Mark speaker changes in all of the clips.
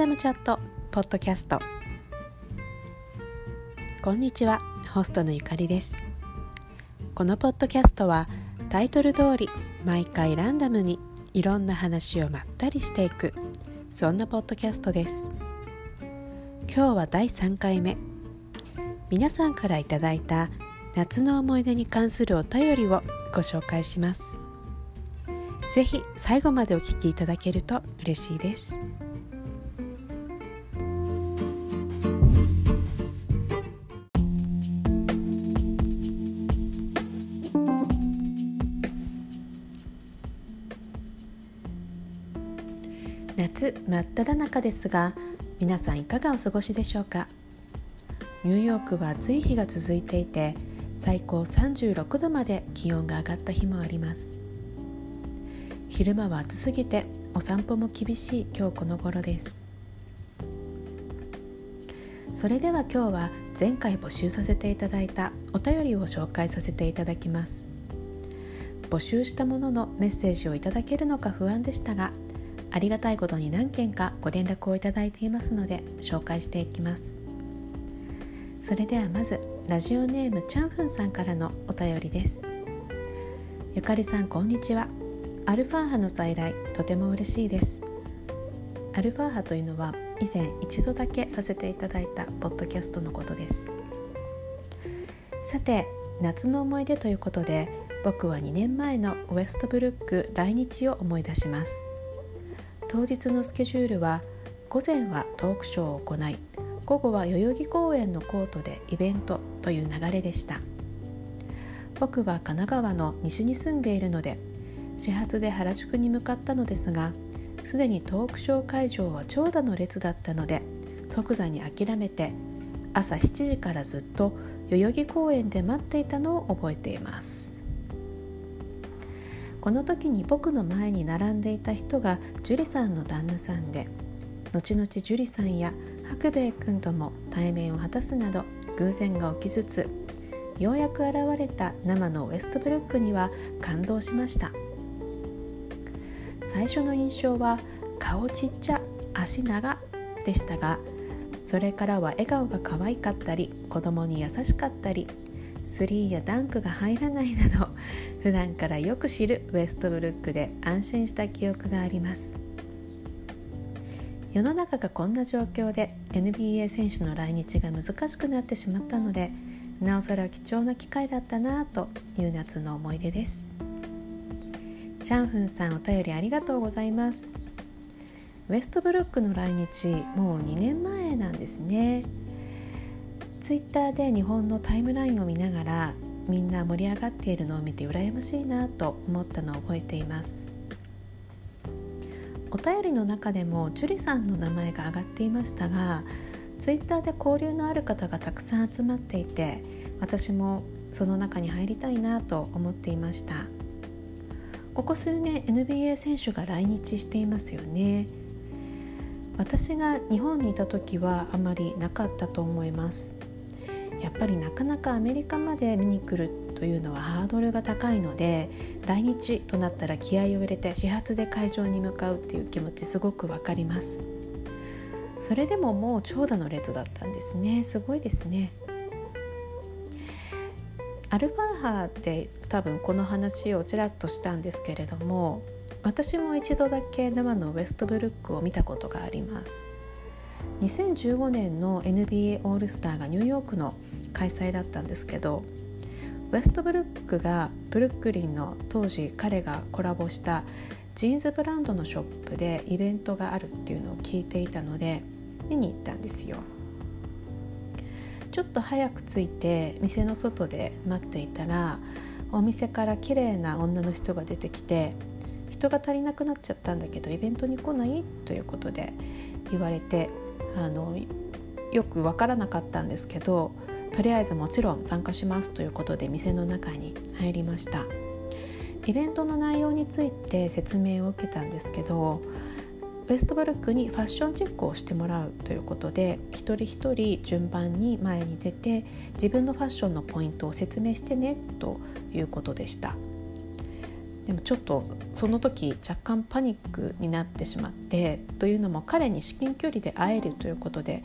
Speaker 1: ダムチャットポッドキャスト。こんにちはホストのゆかりです。このポッドキャストはタイトル通り毎回ランダムにいろんな話をまったりしていくそんなポッドキャストです。今日は第3回目。皆さんからいただいた夏の思い出に関するお便りをご紹介します。ぜひ最後までお聞きいただけると嬉しいです。夏真っ只中ですが皆さんいかがお過ごしでしょうか？ニューヨークは暑い日が続いていて最高36度まで気温が上がった日もあります。昼間は暑すぎてお散歩も厳しい今日この頃です。それでは今日は前回募集させていただいたお便りを紹介させていただきます。募集したもののメッセージをいただけるのか不安でしたがありがたいことに何件かご連絡をいただいていますので紹介していきます。それではまずラジオネームチャンフンさんからのお便りです。ゆかりさんこんにちは。アルファ波の再来とても嬉しいです。アルファ波というのは以前一度だけさせていただいたポッドキャストのことです。さて夏の思い出ということで僕は2年前のウエストブルック来日を思い出します。当日のスケジュールは午前はトークショーを行い午後は代々木公園のコートでイベントという流れでした。僕は神奈川の西に住んでいるので始発で原宿に向かったのですがすでにトークショー会場は長蛇の列だったので即座に諦めて朝7時からずっと代々木公園で待っていたのを覚えています。この時に僕の前に並んでいた人が樹里さんの旦那さんで後々樹里さんや白兵衛君とも対面を果たすなど偶然が起きつつようやく現れた生のウエストブルックには感動しました。最初の印象は顔ちっちゃ足長でしたがそれからは笑顔が可愛かったり子供に優しかったりスリーやダンクが入らないなど普段からよく知るウエストブルックで安心した記憶があります。世の中がこんな状況で NBA 選手の来日が難しくなってしまったのでなおさら貴重な機会だったなという夏の思い出です。チャンフンさんお便りありがとうございます。ウエストブルックの来日もう2年前なんですね。ツイッターで日本のタイムラインを見ながらみんな盛り上がっているのを見て羨ましいなと思ったのを覚えています。お便りの中でも樹里さんの名前が挙がっていましたがツイッターで交流のある方がたくさん集まっていて私もその中に入りたいなと思っていました。ここ数年 NBA 選手が来日していますよね。私が日本にいた時はあまりなかったと思います。やっぱりなかなかアメリカまで見に来るというのはハードルが高いので来日となったら気合を入れて始発で会場に向かうっていう気持ちすごくわかります。それでももう長蛇の列だったんですね。すごいですね。アルファ波って多分この話をちらっとしたんですけれども私も一度だけ生のウエストブルックを見たことがあります。2015年の NBA オールスターがニューヨークの開催だったんですけどウェストブルックがブルックリンの当時彼がコラボしたジーンズブランドのショップでイベントがあるっていうのを聞いていたので見に行ったんですよ。ちょっと早く着いて店の外で待っていたらお店から綺麗な女の人が出てきて人が足りなくなっちゃったんだけどイベントに来ない？ということで言われてあのよく分からなかったんですけどとりあえずもちろん参加しますということで店の中に入りました。イベントの内容について説明を受けたんですけどウェストブルックにファッションチェックをしてもらうということで一人一人順番に前に出て自分のファッションのポイントを説明してねということでした。でもちょっとその時若干パニックになってしまってというのも彼に至近距離で会えるということで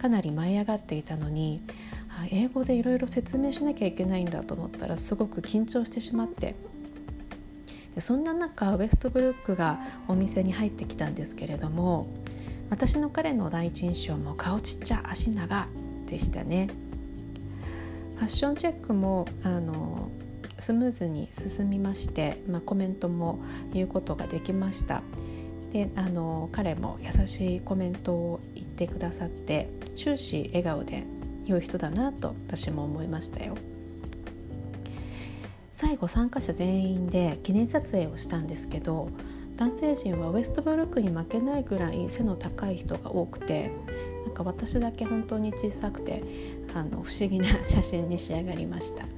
Speaker 1: かなり舞い上がっていたのに英語でいろいろ説明しなきゃいけないんだと思ったらすごく緊張してしまって。でそんな中ウエストブルックがお店に入ってきたんですけれども私の彼の第一印象も顔ちっちゃ足長でしたね。ファッションチェックもあのスムーズに進みまして、まあ、コメントも言うことができました。であの彼も優しいコメントを言ってくださって終始笑顔で良い人だなと私も思いましたよ。最後参加者全員で記念撮影をしたんですけど男性陣はウエストブルックに負けないぐらい背の高い人が多くてなんか私だけ本当に小さくてあの不思議な写真に仕上がりました。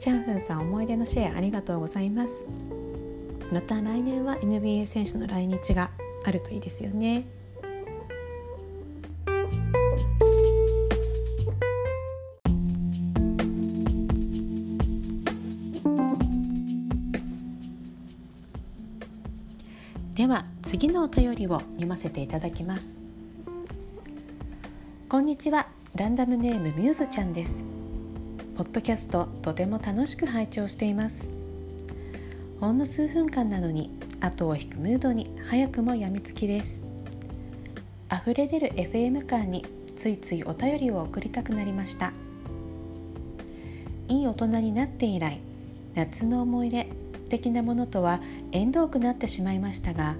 Speaker 1: チャンフンさん思い出のシェアありがとうございます。また来年は NBA 選手の来日があるといいですよね。では次のお便りを読ませていただきます。こんにちは。ランダムネームミューズちゃんです。ポッドキャストとても楽しく拝聴しています。ほんの数分間なのに後を引くムードに早くもやみつきです。溢れ出る FM 感についついお便りを送りたくなりました。いい大人になって以来夏の思い出的なものとは縁遠くなってしまいましたが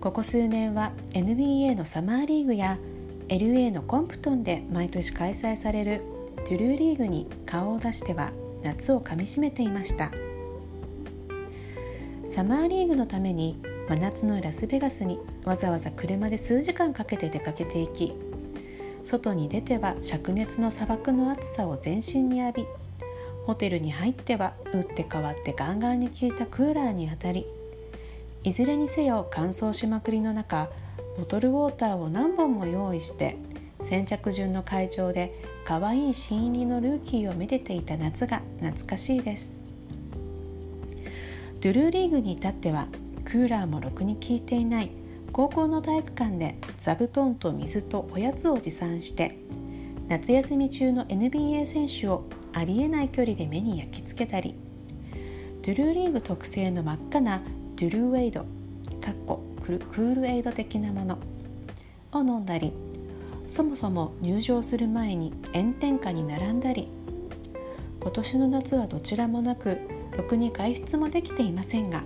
Speaker 1: ここ数年は NBA のサマーリーグや LA のコンプトンで毎年開催されるトゥルーリーグに顔を出しては夏をかみしめていました。サマーリーグのために真夏のラスベガスにわざわざ車で数時間かけて出かけていき外に出ては灼熱の砂漠の暑さを全身に浴びホテルに入っては打って変わってガンガンに効いたクーラーに当たりいずれにせよ乾燥しまくりの中ボトルウォーターを何本も用意して先着順の会場で可愛い新入りのルーキーをめでていた夏が懐かしいです。ドゥルーリーグに至ってはクーラーもろくに効いていない高校の体育館で座布団と水とおやつを持参して夏休み中の NBA 選手をありえない距離で目に焼き付けたりドゥルーリーグ特製の真っ赤なドゥルーエイドかっこクールエイド的なものを飲んだりそもそも入場する前に炎天下に並んだり今年の夏はどちらもなくろくに外出もできていませんが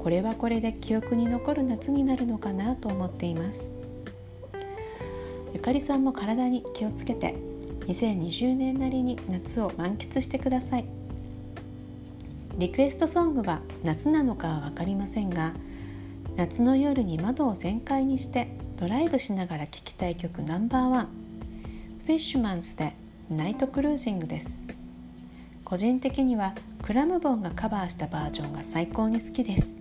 Speaker 1: これはこれで記憶に残る夏になるのかなと思っています。ゆかりさんも体に気をつけて2020年なりに夏を満喫してください。リクエストソングは夏なのかは分かりませんが夏の夜に窓を全開にしてドライブしながら聴きたい曲ナンバーワン。フィッシュマンズでナイトクルージングです。個人的にはクラムボンがカバーしたバージョンが最高に好きです。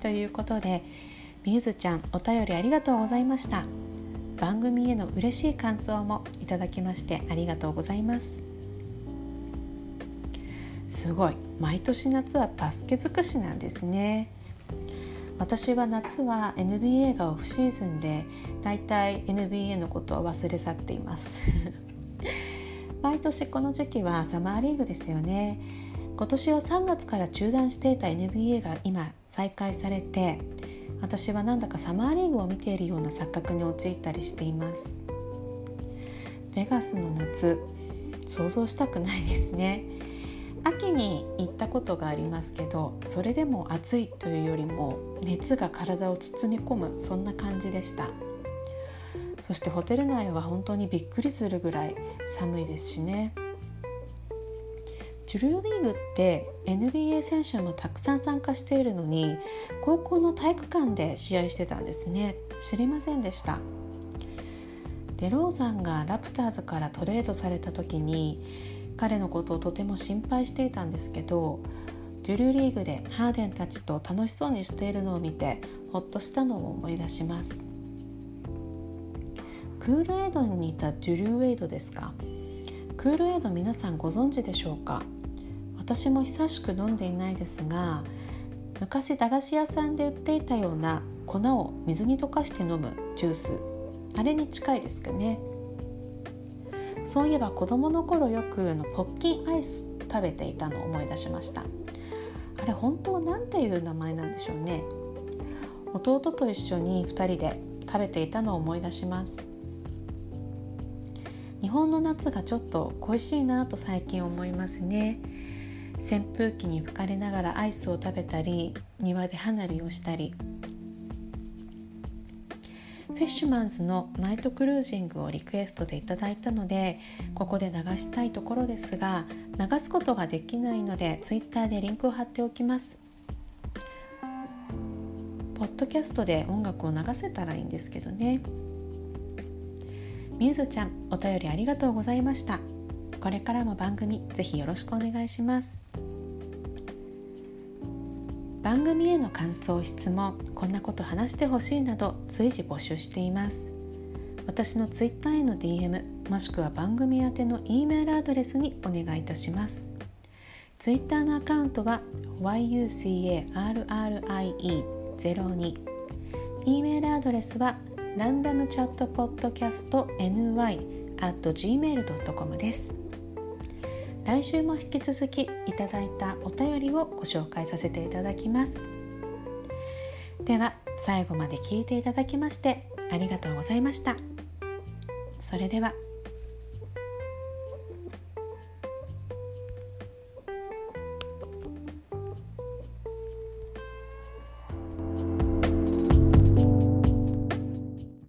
Speaker 1: ということでミューズちゃんお便りありがとうございました。番組への嬉しい感想もいただきましてありがとうございます。すごい。毎年夏はバスケ尽くしなんですね。私は夏は NBA がオフシーズンでだいたい NBA のことを忘れ去っています。毎年この時期はサマーリーグですよね。今年は3月から中断していた NBA が今再開されて私はなんだかサマーリーグを見ているような錯覚に陥ったりしています。ベガスの夏想像したくないですね。秋に行ったことがありますけどそれでも暑いというよりも熱が体を包み込むそんな感じでした。そしてホテル内は本当にびっくりするぐらい寒いですしね。トゥルーリーグって NBA 選手もたくさん参加しているのに高校の体育館で試合してたんですね。知りませんでした。デローザンがラプターズからトレードされた時に彼のことをとても心配していたんですけどデュルリーグでハーデンたちと楽しそうにしているのを見てほっとしたのを思い出します。クールエイドに似たデュルーエイドですか？クールエイド皆さんご存知でしょうか？私も久しく飲んでいないですが昔駄菓子屋さんで売っていたような粉を水に溶かして飲むジュースあれに近いですかね。そういえば子供の頃よくあのポッキンアイス食べていたのを思い出しました。あれ本当は何ていう名前なんでしょうね。弟と一緒に2人で食べていたのを思い出します。日本の夏がちょっと恋しいなと最近思いますね。扇風機に吹かれながらアイスを食べたり庭で花火をしたり。フィッシュマンズのナイトクルージングをリクエストでいただいたのでここで流したいところですが流すことができないので Twitter でリンクを貼っておきます。ポッドキャストで音楽を流せたらいいんですけどね。みゆずちゃんお便りありがとうございました。これからも番組ぜひよろしくお願いします。番組への感想質問こんなこと話してほしいなど随時募集しています。私の Twitter への DM もしくは番組宛ての E メールアドレスにお願いいたします。Twitter のアカウントは yucarrie02 E メールアドレスはランダムチャットポッドキャスト ny at gmail.com です。来週も引き続きいただいたお便りをご紹介させていただきます。では最後まで聞いていただきましてありがとうございました。それでは